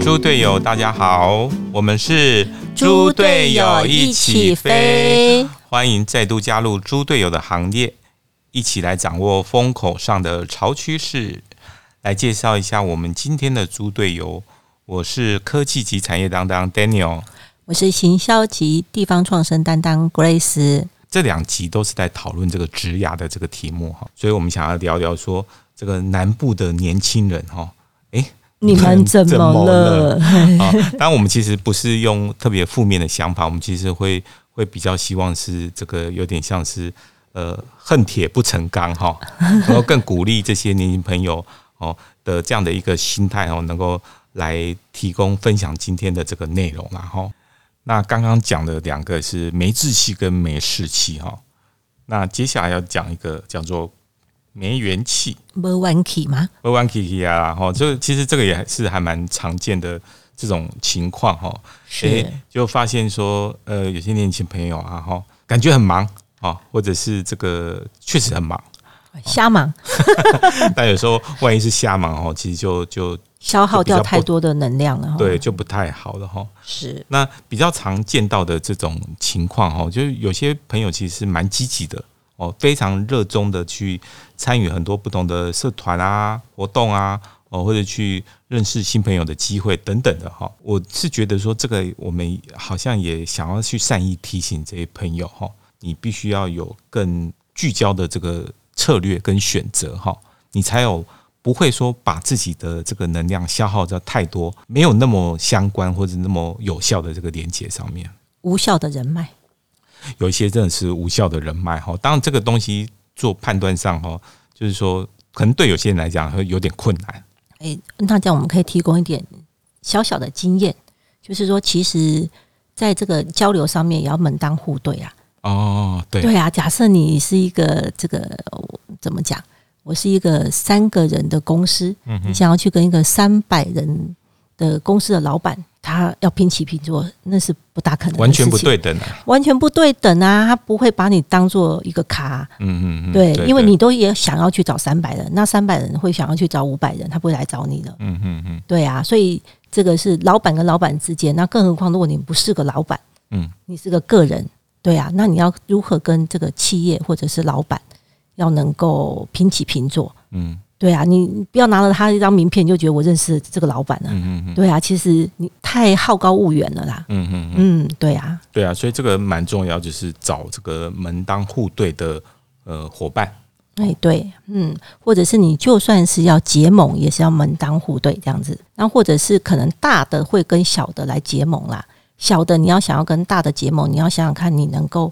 猪队友，大家好，我们是猪队友一起飞，欢迎再度加入猪队友的行列，一起来掌握风口上的潮趋势。来介绍一下我们今天的猪队友，我是科技及产业担当 Daniel，我是行销及地方创生担当 Grace。这两集都是在讨论这个职涯的这个题目哈，所以我们想要聊聊说这个南部的年轻人哈，诶。你们怎么了？啊，当然我们其实不是用特别负面的想法，我们其实会会比较希望是这个有点像是呃恨铁不成钢哈，然后更鼓励这些年轻朋友哦的这样的一个心态哦，能够来提供分享今天的这个内容然后那刚刚讲的两个是没志气跟没士气哈，那接下来要讲一个叫做。没元气，没元气吗？没元气啊！哈，就其实这个也是还蛮常见的这种情况哈。是，就发现说，呃，有些年轻朋友啊，哈，感觉很忙啊，或者是这个确实很忙，瞎忙。但有时候万一是瞎忙哦，其实就就消耗掉太多的能量了，对，就不太好了哈。是，那比较常见到的这种情况哈，就是有些朋友其实是蛮积极的。哦，非常热衷的去参与很多不同的社团啊、活动啊，哦，或者去认识新朋友的机会等等的哈。我是觉得说，这个我们好像也想要去善意提醒这些朋友哈，你必须要有更聚焦的这个策略跟选择哈，你才有不会说把自己的这个能量消耗在太多没有那么相关或者那么有效的这个连接上面，无效的人脉。有一些真的是无效的人脉哈，当然这个东西做判断上哈，就是说可能对有些人来讲会有点困难。诶，那这样我们可以提供一点小小的经验，就是说，其实在这个交流上面也要门当户对啊。哦，对，对啊。假设你是一个这个怎么讲？我是一个三个人的公司，嗯，你想要去跟一个三百人的公司的老板。他要平起平坐，那是不大可能，完全不对等，完全不对等啊！他不会把你当做一个咖，嗯嗯嗯，对，因为你都也想要去找三百人，那三百人会想要去找五百人，他不会来找你的，嗯嗯嗯，对啊，所以这个是老板跟老板之间，那更何况如果你不是个老板，嗯，你是个个人，对啊，那你要如何跟这个企业或者是老板要能够平起平坐，嗯。对啊，你不要拿了他一张名片就觉得我认识这个老板了。嗯嗯对啊，其实你太好高骛远了啦。嗯嗯嗯，对啊。对啊，所以这个蛮重要，就是找这个门当户对的呃伙伴。哎，对，嗯，或者是你就算是要结盟，也是要门当户对这样子。那或者是可能大的会跟小的来结盟啦，小的你要想要跟大的结盟，你要想想看你能够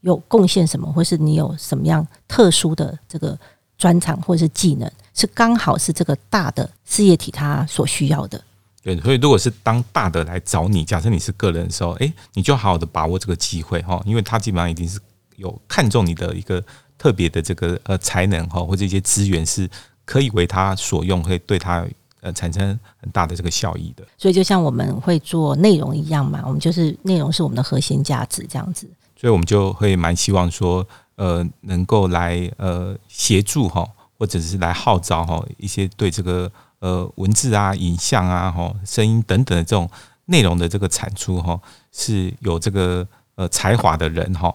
有贡献什么，或是你有什么样特殊的这个专长或者是技能。是刚好是这个大的事业体它所需要的。对，所以如果是当大的来找你，假设你是个人的时候，哎，你就好好的把握这个机会哈，因为他基本上已经是有看中你的一个特别的这个呃才能哈，或者一些资源是可以为他所用，会对他呃产生很大的这个效益的。所以就像我们会做内容一样嘛，我们就是内容是我们的核心价值这样子。所以我们就会蛮希望说，呃，能够来呃协助哈。或者是来号召哈一些对这个呃文字啊、影像啊、哈声音等等的这种内容的这个产出哈，是有这个呃才华的人哈，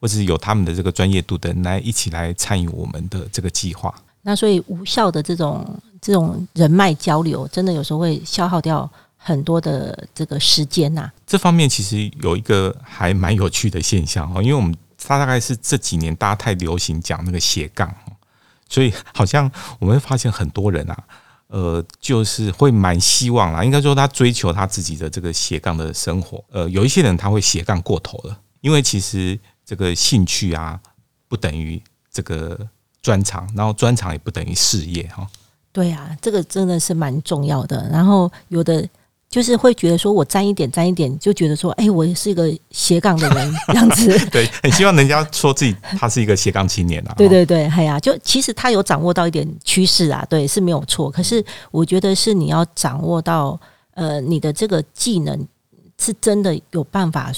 或者是有他们的这个专业度的人来一起来参与我们的这个计划。那所以无效的这种这种人脉交流，真的有时候会消耗掉很多的这个时间呐。这方面其实有一个还蛮有趣的现象哈，因为我们他大概是这几年大家太流行讲那个斜杠。所以好像我们会发现很多人啊，呃，就是会蛮希望啦，应该说他追求他自己的这个斜杠的生活。呃，有一些人他会斜杠过头了，因为其实这个兴趣啊，不等于这个专长，然后专长也不等于事业哈。对啊，这个真的是蛮重要的。然后有的。就是会觉得说，我沾一点沾一点，就觉得说，哎，我是一个斜杠的人这样子。对，很希望人家说自己他是一个斜杠青年啊。对对对，哎呀，就其实他有掌握到一点趋势啊，对，是没有错。可是我觉得是你要掌握到呃你的这个技能是真的有办法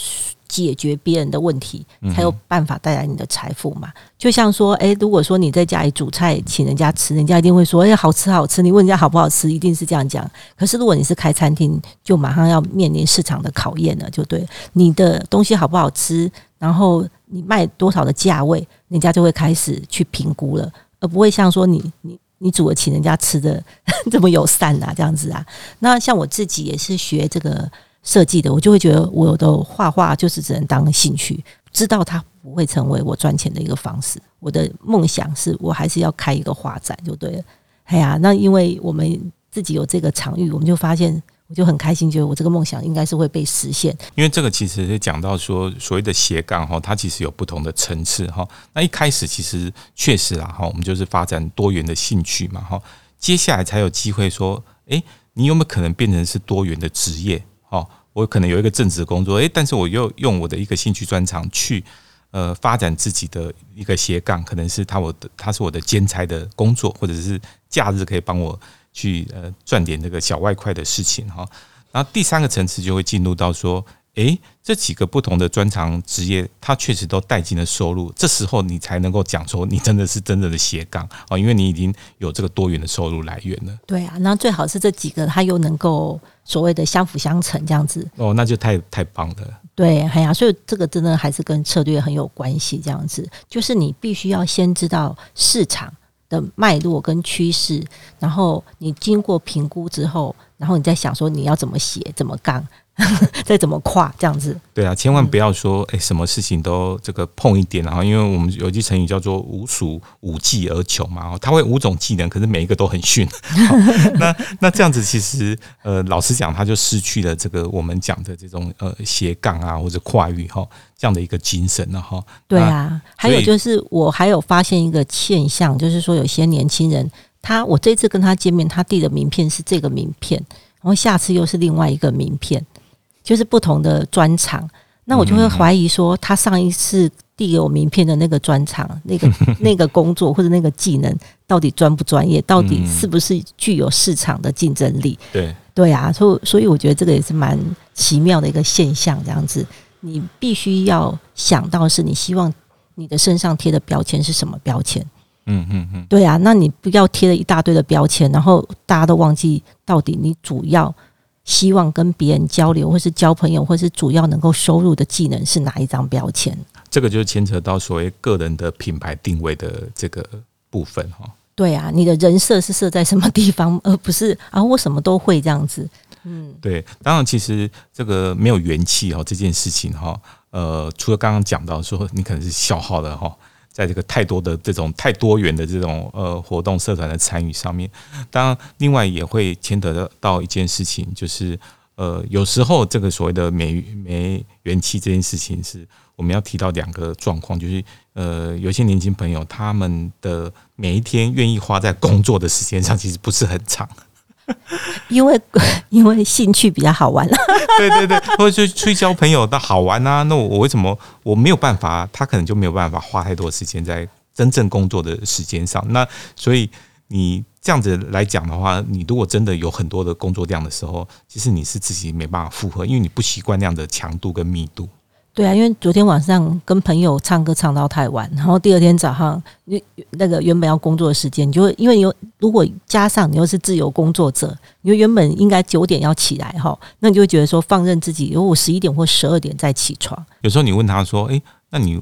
解决别人的问题，才有办法带来你的财富嘛。就像说，诶，如果说你在家里煮菜请人家吃，人家一定会说，诶，好吃好吃。你问人家好不好吃，一定是这样讲。可是如果你是开餐厅，就马上要面临市场的考验了，就对你的东西好不好吃，然后你卖多少的价位，人家就会开始去评估了，而不会像说你你。你煮了请人家吃的 这么友善啊，这样子啊？那像我自己也是学这个设计的，我就会觉得我的画画就是只能当兴趣，知道它不会成为我赚钱的一个方式。我的梦想是我还是要开一个画展，就对了。哎呀，那因为我们自己有这个场域，我们就发现。我就很开心，觉得我这个梦想应该是会被实现。因为这个其实是讲到说，所谓的斜杠哈，它其实有不同的层次哈。那一开始其实确实啦哈，我们就是发展多元的兴趣嘛哈。接下来才有机会说，诶，你有没有可能变成是多元的职业？哦，我可能有一个正职工作，诶，但是我又用我的一个兴趣专长去呃发展自己的一个斜杠，可能是他我的他是我的兼差的工作，或者是假日可以帮我。去呃赚点这个小外快的事情哈，然后第三个层次就会进入到说，诶，这几个不同的专长职业，它确实都带进了收入，这时候你才能够讲说你真的是真正的斜杠哦，因为你已经有这个多元的收入来源了。对啊，那最好是这几个它又能够所谓的相辅相成这样子哦，那就太太棒了。对，哎呀，所以这个真的还是跟策略很有关系，这样子就是你必须要先知道市场。的脉络跟趋势，然后你经过评估之后，然后你再想说你要怎么写，怎么杠。再怎么跨这样子？对啊，千万不要说哎，什么事情都这个碰一点，然后因为我们有句成语叫做“无鼠五技而穷”嘛，他会五种技能，可是每一个都很逊。那那这样子其实呃，老实讲，他就失去了这个我们讲的这种呃斜杠啊或者跨域哈这样的一个精神了哈。对啊，还有就是我还有发现一个现象，就是说有些年轻人，他我这次跟他见面，他递的名片是这个名片，然后下次又是另外一个名片。就是不同的专场，那我就会怀疑说，他上一次递给我名片的那个专场、那个那个工作或者那个技能，到底专不专业？到底是不是具有市场的竞争力？对对啊，所以所以我觉得这个也是蛮奇妙的一个现象。这样子，你必须要想到是你希望你的身上贴的标签是什么标签？嗯嗯嗯，对啊，那你不要贴了一大堆的标签，然后大家都忘记到底你主要。希望跟别人交流，或是交朋友，或是主要能够收入的技能是哪一张标签？这个就是牵扯到所谓个人的品牌定位的这个部分哈。对啊，你的人设是设在什么地方，而不是啊，我什么都会这样子。嗯，对。当然，其实这个没有元气哈，这件事情哈，呃，除了刚刚讲到说你可能是消耗了哈。在这个太多的这种太多元的这种呃活动社团的参与上面，当然另外也会牵扯到一件事情，就是呃有时候这个所谓的没没元气这件事情，是我们要提到两个状况，就是呃有些年轻朋友他们的每一天愿意花在工作的时间上，其实不是很长。因为 因为兴趣比较好玩，对对对，或者出去交朋友，那好玩啊。那我为什么我没有办法？他可能就没有办法花太多时间在真正工作的时间上。那所以你这样子来讲的话，你如果真的有很多的工作量的时候，其实你是自己没办法负荷，因为你不习惯那样的强度跟密度。对啊，因为昨天晚上跟朋友唱歌唱到太晚，然后第二天早上，那那个原本要工作的时间，你就因为有如果加上你又是自由工作者，你原本应该九点要起来哈，那你就会觉得说放任自己，如果十一点或十二点再起床。有时候你问他说：“哎，那你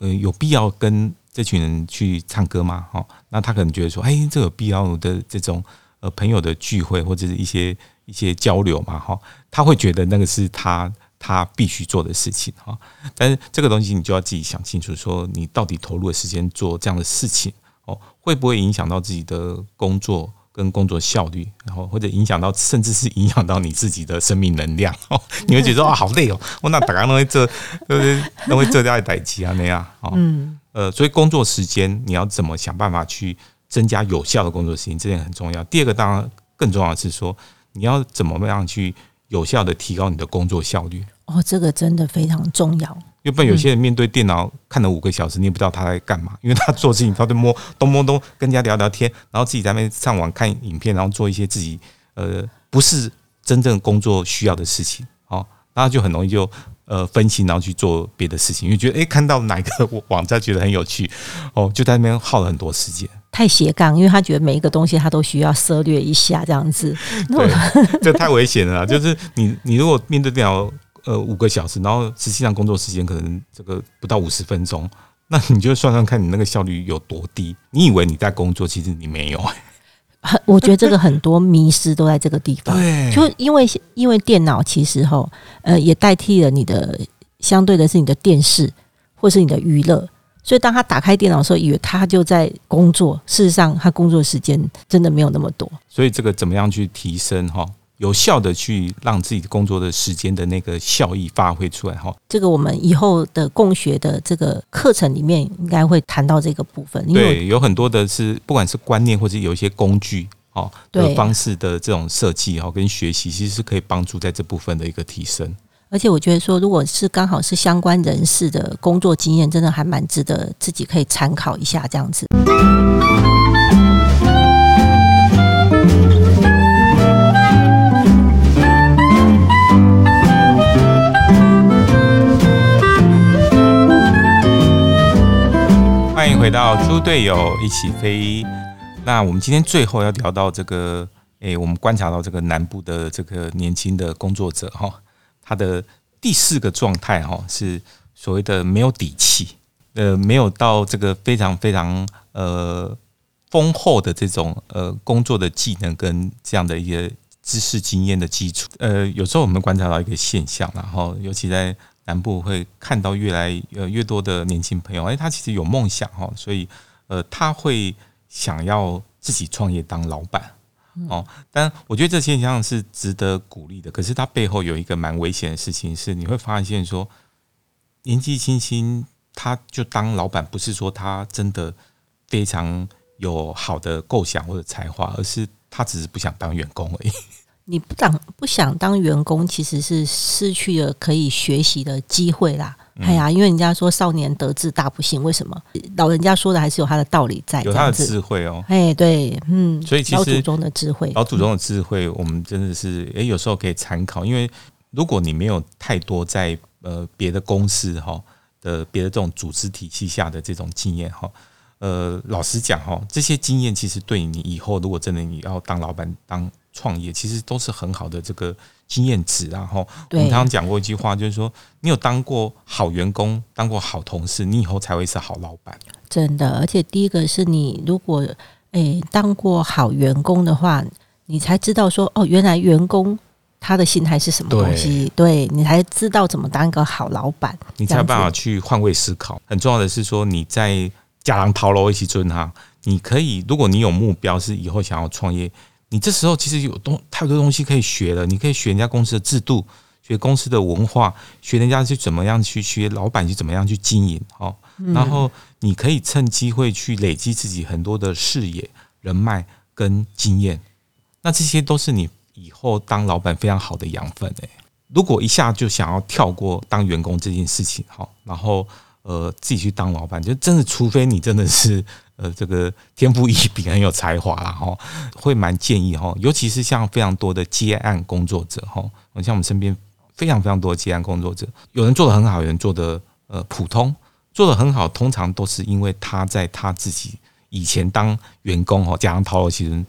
呃有必要跟这群人去唱歌吗？”哈，那他可能觉得说：“哎，这有必要的这种呃朋友的聚会或者是一些一些交流嘛？”哈，他会觉得那个是他。他必须做的事情哈，但是这个东西你就要自己想清楚，说你到底投入的时间做这样的事情哦，会不会影响到自己的工作跟工作效率，然后或者影响到甚至是影响到你自己的生命能量哦？你会觉得啊，好累哦，我那打刚会这，对不对？那会这掉一代机啊那样哦，嗯，呃，所以工作时间你要怎么想办法去增加有效的工作时间，这点很重要。第二个当然更重要的是说，你要怎么样去。有效的提高你的工作效率哦，这个真的非常重要。要不然有些人面对电脑看了五个小时，你也不知道他在干嘛，因为他做事情他在摸东摸东，跟人家聊聊天，然后自己在那边上网看影片，然后做一些自己呃不是真正工作需要的事情。哦，那就很容易就呃分心，然后去做别的事情，因为觉得诶看到哪一个网站觉得很有趣，哦，就在那边耗了很多时间。太斜杠，因为他觉得每一个东西他都需要涉略一下这样子。对，这太危险了。就是你你如果面对电脑呃五个小时，然后实际上工作时间可能这个不到五十分钟，那你就算算看你那个效率有多低。你以为你在工作，其实你没有。很，我觉得这个很多迷失都在这个地方。对，就因为因为电脑其实吼呃也代替了你的相对的是你的电视或是你的娱乐。所以，当他打开电脑的时候，以为他就在工作。事实上，他工作时间真的没有那么多。所以，这个怎么样去提升哈？有效的去让自己工作的时间的那个效益发挥出来哈？这个我们以后的共学的这个课程里面应该会谈到这个部分。对，有很多的是不管是观念或者有一些工具哦的方式的这种设计哈，跟学习其实是可以帮助在这部分的一个提升。而且我觉得说，如果是刚好是相关人士的工作经验，真的还蛮值得自己可以参考一下这样子。到猪队友一起飞。那我们今天最后要聊到这个，诶，我们观察到这个南部的这个年轻的工作者哈。他的第四个状态哈是所谓的没有底气，呃，没有到这个非常非常呃丰厚的这种呃工作的技能跟这样的一些知识经验的基础。呃，有时候我们观察到一个现象，然后尤其在南部会看到越来呃越多的年轻朋友，哎，他其实有梦想哈，所以呃他会想要自己创业当老板。哦，但我觉得这现象是值得鼓励的。可是它背后有一个蛮危险的事情，是你会发现说，年纪轻轻他就当老板，不是说他真的非常有好的构想或者才华，而是他只是不想当员工而已。你不当不想当员工，其实是失去了可以学习的机会啦。哎呀，因为人家说少年得志大不幸，为什么？老人家说的还是有他的道理在，有他的智慧哦。哎，对，嗯，所以其实老祖宗的智慧，老祖宗的智慧，我们真的是哎，有时候可以参考。因为如果你没有太多在呃别的公司哈的别的这种组织体系下的这种经验哈，呃，老实讲哈，这些经验其实对你以后如果真的你要当老板当创业，其实都是很好的这个。经验值，然后我们常常讲过一句话，就是说，你有当过好员工，当过好同事，你以后才会是好老板。真的，而且第一个是你如果诶当过好员工的话，你才知道说哦，原来员工他的心态是什么东西，对你才知道怎么当一个好老板，你才有办法去换位思考。很重要的是说，你在假狼逃楼一起尊他，你可以，如果你有目标是以后想要创业。你这时候其实有东太多东西可以学了，你可以学人家公司的制度，学公司的文化，学人家去怎么样去学老板去怎么样去经营哦。然后你可以趁机会去累积自己很多的视野、人脉跟经验，那这些都是你以后当老板非常好的养分诶。如果一下就想要跳过当员工这件事情哈，然后呃自己去当老板，就真的除非你真的是。呃，这个天赋异禀，很有才华啦，哈，会蛮建议哈，尤其是像非常多的接案工作者哈，像我们身边非常非常多的接案工作者，有人做的很好，有人做的呃普通，做的很好，通常都是因为他在他自己以前当员工哦，加上陶其实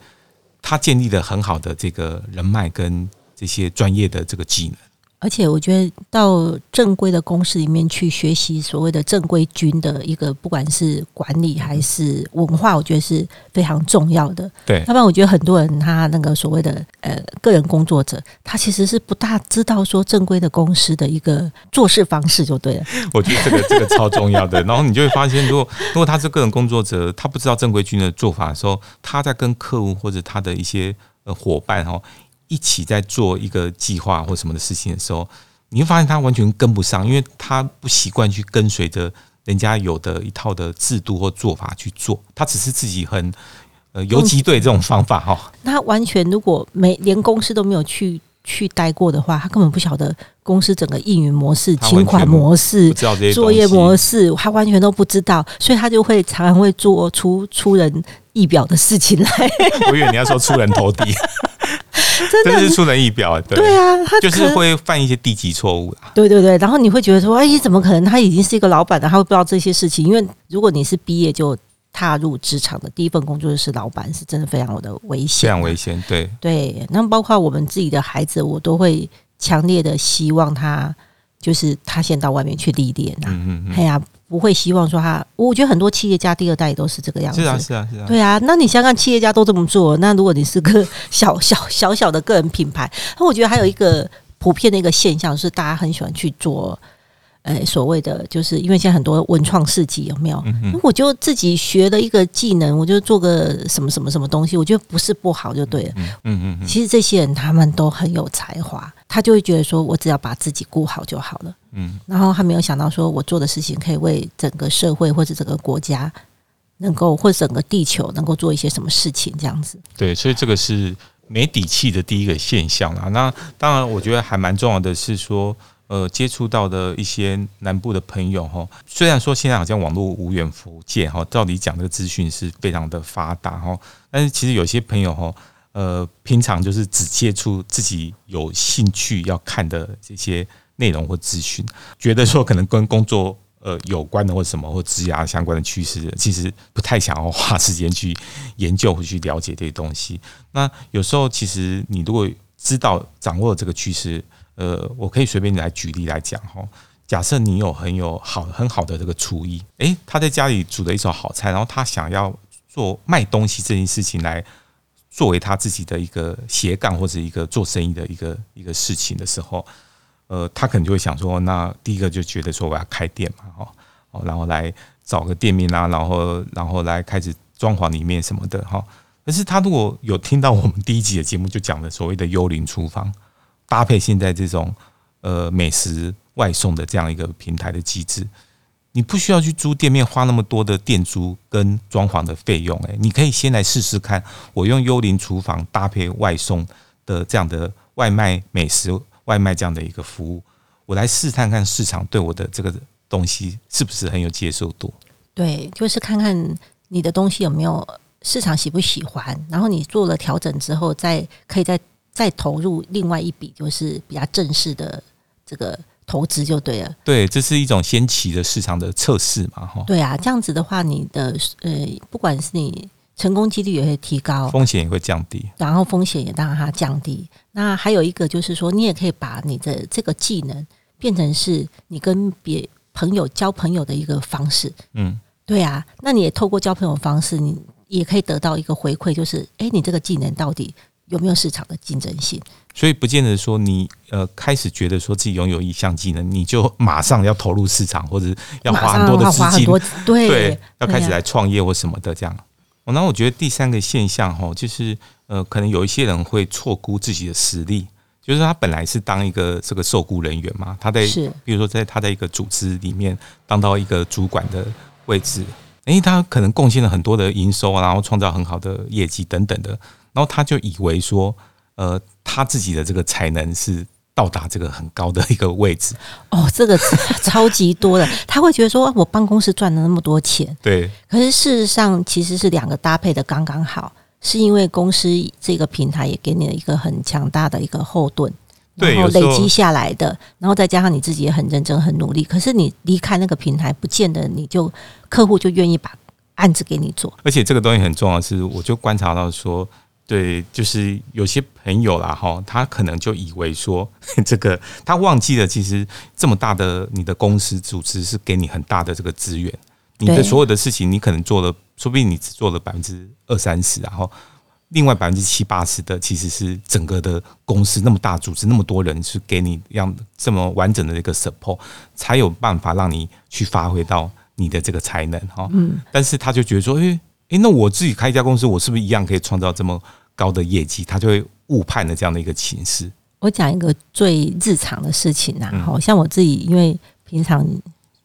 他建立了很好的这个人脉跟这些专业的这个技能。而且我觉得到正规的公司里面去学习所谓的正规军的一个，不管是管理还是文化，我觉得是非常重要的。对，要不然我觉得很多人他那个所谓的呃个人工作者，他其实是不大知道说正规的公司的一个做事方式就对了。我觉得这个这个超重要的。然后你就会发现，如果如果他是个人工作者，他不知道正规军的做法的时候，他在跟客户或者他的一些呃伙伴哈。一起在做一个计划或什么的事情的时候，你会发现他完全跟不上，因为他不习惯去跟随着人家有的一套的制度或做法去做，他只是自己很呃游击队这种方法哈。他完全如果没连公司都没有去去待过的话，他根本不晓得公司整个运营模式、请款模式、作业模式，他完全都不知道，所以他就会常常会做出出人意表的事情来。我以为你要说出人头地。真的是出人意表，对对啊，他就是会犯一些低级错误啦。对对对，然后你会觉得说，哎，怎么可能？他已经是一个老板了，他会不知道这些事情？因为如果你是毕业就踏入职场的第一份工作就是老板，是真的非常的危险非，常危险，对，对，那包括我们自己的孩子，我都会强烈的希望他，就是他先到外面去历练啊。嗯嗯哎呀，不会希望说他，我觉得很多企业家第二代也都是这个样嗯，子。是啊是啊是啊，对啊，那你想想，企业家都这么做，那如果你是个小小小小的个人品牌，那我觉得还有一个普遍的一个现象是，大家很喜欢去做，呃，所谓的就是因为现在很多文创市集有没有？我就自己学了一个技能，我就做个什么什么什么东西，我觉得不是不好就对了。嗯嗯嗯其实这些人他们都很有才华，他就会觉得说我只要把自己顾好就好了。嗯，然后他没有想到说我做的事情可以为整个社会或者整个国家能够或整个地球能够做一些什么事情这样子。对，所以这个是没底气的第一个现象啦。那当然，我觉得还蛮重要的是说，呃，接触到的一些南部的朋友哈，虽然说现在好像网络无远弗届哈，照理讲这个资讯是非常的发达哈，但是其实有些朋友哈，呃，平常就是只接触自己有兴趣要看的这些内容或资讯，觉得说可能跟工作呃有关的或什么或职涯相关的趋势，其实不太想要花时间去研究或去了解这些东西。那有时候其实你如果知道掌握这个趋势，呃，我可以随便来举例来讲哈。假设你有很有好很好的这个厨艺，诶，他在家里煮了一手好菜，然后他想要做卖东西这件事情来作为他自己的一个斜杠或者一个做生意的一个一个事情的时候，呃，他可能就会想说，那第一个就觉得说我要开店嘛，哈，哦，然后来找个店面啊，然后然后来开始装潢里面什么的，哈。可是他如果有听到我们第一集的节目，就讲的所谓的幽灵厨房，搭配现在这种呃美食外送的这样一个平台的机制，你不需要去租店面，花那么多的店租跟装潢的费用，诶，你可以先来试试看，我用幽灵厨房搭配外送的这样的外卖美食外卖这样的一个服务，我来试探看市场对我的这个东西是不是很有接受度。对，就是看看你的东西有没有市场喜不喜欢，然后你做了调整之后，再可以再再投入另外一笔，就是比较正式的这个投资就对了。对，这是一种先期的市场的测试嘛，哈，对啊，这样子的话，你的呃，不管是你成功几率也会提高，风险也会降低。然后风险也让它降低。那还有一个就是说，你也可以把你的这个技能变成是你跟别朋友交朋友的一个方式。嗯，对啊，那你也透过交朋友方式，你也可以得到一个回馈，就是诶，你这个技能到底有没有市场的竞争性？所以不见得说你呃开始觉得说自己拥有一项技能，你就马上要投入市场，或者要花很多的资金，对对，要开始来创业或什么的这样。哦，那我觉得第三个现象哈，就是呃，可能有一些人会错估自己的实力，就是他本来是当一个这个受雇人员嘛，他在是。比如说在他在一个组织里面当到一个主管的位置，诶，他可能贡献了很多的营收啊，然后创造很好的业绩等等的，然后他就以为说，呃，他自己的这个才能是到达这个很高的一个位置，哦，这个超级多的，他会觉得说，我办公室赚了那么多钱，对，可是事实上其实是两个搭配的刚刚好，是因为公司这个平台也给你了一个很强大的一个后盾，然后累积下来的，然后再加上你自己也很认真、很努力，可是你离开那个平台，不见得你就客户就愿意把案子给你做。而且这个东西很重要的是，我就观察到说，对，就是有些朋友啦，哈，他可能就以为说，这个他忘记了，其实这么大的你的公司组织是给你很大的这个资源，你的所有的事情，你可能做了，说不定你只做了百分之二三十，然后另外百分之七八十的其实是整个的公司那么大组织那么多人是给你让这么完整的一个 support，才有办法让你去发挥到你的这个才能哈。嗯，但是他就觉得说，诶、诶、那我自己开一家公司，我是不是一样可以创造这么高的业绩？他就会误判了这样的一个情势。我讲一个最日常的事情啊，嗯好、像我自己因为平常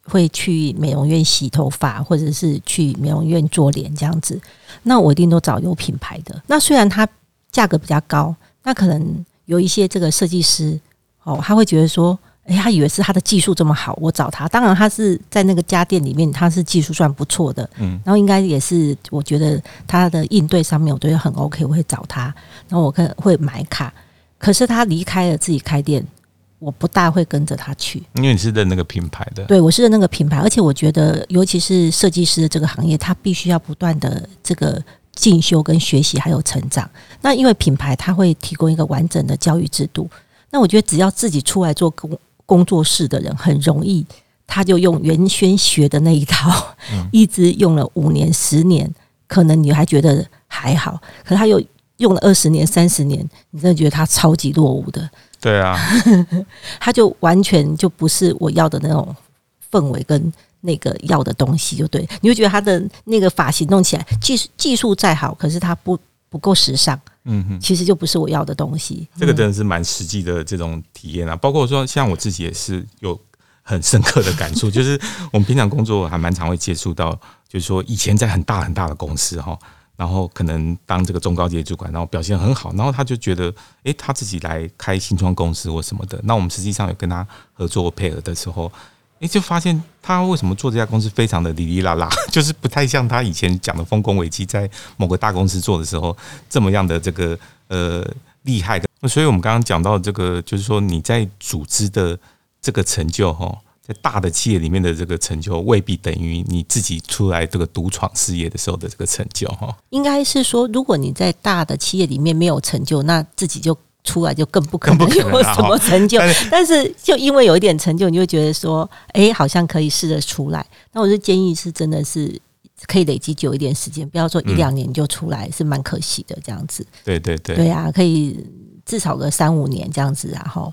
会去美容院洗头发，或者是去美容院做脸这样子，那我一定都找有品牌的。那虽然它价格比较高，那可能有一些这个设计师哦，他会觉得说，哎，他以为是他的技术这么好，我找他。当然，他是在那个家电里面，他是技术算不错的。嗯，然后应该也是，我觉得他的应对上面，我觉得很 OK，我会找他。然后我可会买卡。可是他离开了自己开店，我不大会跟着他去，因为你是认那个品牌的。对，我是认那个品牌，而且我觉得，尤其是设计师的这个行业，他必须要不断的这个进修跟学习，还有成长。那因为品牌，它会提供一个完整的教育制度。那我觉得，只要自己出来做工工作室的人，很容易，他就用原先学的那一套，一直用了五年、十年，可能你还觉得还好，可他又。用了二十年、三十年，你真的觉得他超级落伍的？对啊，他就完全就不是我要的那种氛围跟那个要的东西，就对。你会觉得他的那个发型弄起来技术技术再好，可是他不不够时尚。嗯哼，其实就不是我要的东西。这个真的是蛮实际的这种体验啊。包括说，像我自己也是有很深刻的感触，就是我们平常工作还蛮常会接触到，就是说以前在很大很大的公司哈。然后可能当这个中高级主管，然后表现很好，然后他就觉得，诶，他自己来开新创公司或什么的。那我们实际上有跟他合作配合的时候，诶，就发现他为什么做这家公司非常的哩哩啦啦，就是不太像他以前讲的丰功伟绩，在某个大公司做的时候这么样的这个呃厉害的。那所以我们刚刚讲到这个，就是说你在组织的这个成就，哈。在大的企业里面的这个成就，未必等于你自己出来这个独闯事业的时候的这个成就哈。应该是说，如果你在大的企业里面没有成就，那自己就出来就更不可能有什么成就。但是就因为有一点成就，你就觉得说，哎，好像可以试着出来。那我是建议是真的是可以累积久一点时间，不要说一两年就出来，是蛮可惜的这样子。对对对，对啊，可以至少个三五年这样子，然后。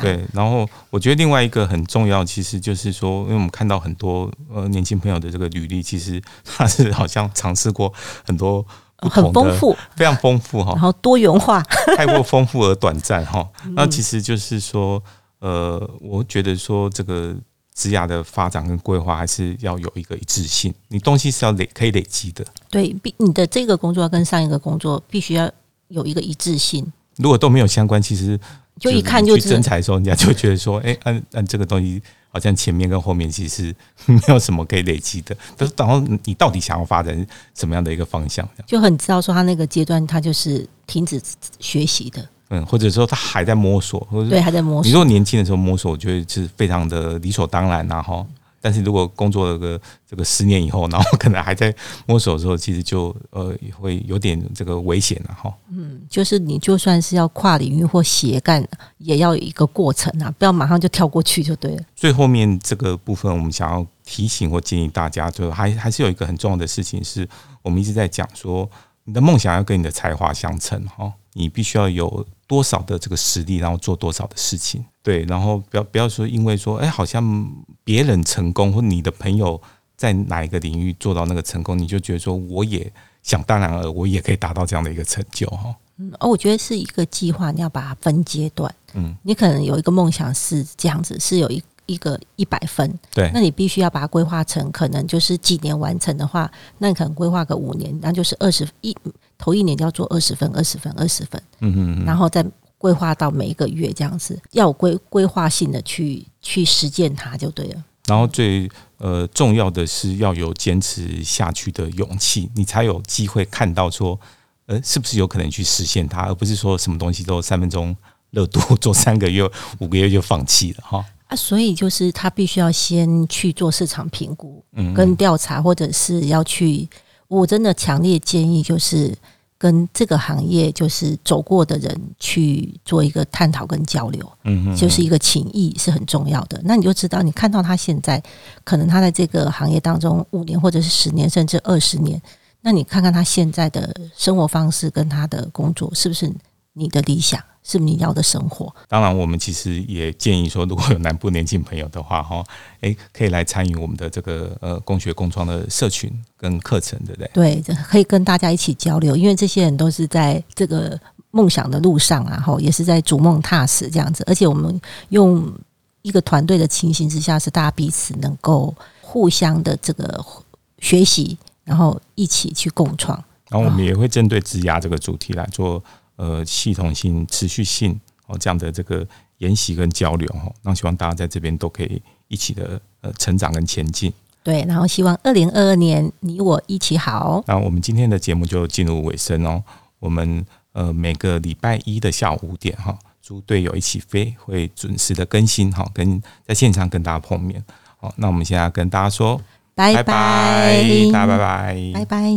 对，然后我觉得另外一个很重要，其实就是说，因为我们看到很多呃年轻朋友的这个履历，其实他是好像尝试过很多很丰富、非常丰富哈，然后多元化，太过丰富而短暂哈。那其实就是说，呃，我觉得说这个职涯的发展跟规划还是要有一个一致性，你东西是要累可以累积的。对，必你的这个工作要跟上一个工作必须要有一个一致性。如果都没有相关，其实。就一看就真才的时候，人家就觉得说，哎，按按这个东西，好像前面跟后面其实 没有什么可以累积的。但是，然后你到底想要发展什么样的一个方向？就很知道说，他那个阶段他就是停止学习的，嗯，或者说他还在摸索，或者对还在摸索。你说年轻的时候摸索，我觉得是非常的理所当然，然后。但是如果工作了个这个十年以后，然后可能还在摸索的时候，其实就呃会有点这个危险了哈。嗯，就是你就算是要跨领域或斜干，也要有一个过程啊，不要马上就跳过去就对了。最后面这个部分，我们想要提醒或建议大家，就还还是有一个很重要的事情，是我们一直在讲说，你的梦想要跟你的才华相称哈，你必须要有。多少的这个实力，然后做多少的事情，对，然后不要不要说，因为说，哎，好像别人成功，或你的朋友在哪一个领域做到那个成功，你就觉得说，我也想当然而我也可以达到这样的一个成就，哈。嗯，哦，我觉得是一个计划，你要把它分阶段。嗯，你可能有一个梦想是这样子，是有一一个一百分，对，那你必须要把它规划成，可能就是几年完成的话，那你可能规划个五年，那就是二十一。头一年就要做二十分、二十分、二十分，嗯嗯，然后再规划到每一个月这样子，要有规规划性的去去实践它就对了。然后最呃重要的是要有坚持下去的勇气，你才有机会看到说，呃，是不是有可能去实现它，而不是说什么东西都三分钟热度，做三个月、五个月就放弃了哈。啊，所以就是他必须要先去做市场评估，嗯，跟调查，或者是要去，我真的强烈建议就是。跟这个行业就是走过的人去做一个探讨跟交流，嗯，就是一个情谊是很重要的。那你就知道，你看到他现在可能他在这个行业当中五年或者是十年甚至二十年，那你看看他现在的生活方式跟他的工作是不是你的理想？是你要的生活。当然，我们其实也建议说，如果有南部年轻朋友的话，哈，诶，可以来参与我们的这个呃工学共创的社群跟课程，对不对？对，可以跟大家一起交流，因为这些人都是在这个梦想的路上，然后也是在逐梦踏实这样子。而且我们用一个团队的情形之下，是大家彼此能够互相的这个学习，然后一起去共创。然后我们也会针对职涯这个主题来做。呃，系统性、持续性哦，这样的这个研习跟交流哈。那希望大家在这边都可以一起的呃成长跟前进。对，然后希望二零二二年你我一起好。那我们今天的节目就进入尾声哦。我们呃每个礼拜一的下午五点哈，猪队友一起飞会准时的更新哈，跟在现场跟大家碰面。好，那我们现在跟大家说拜拜，大家拜拜，拜拜。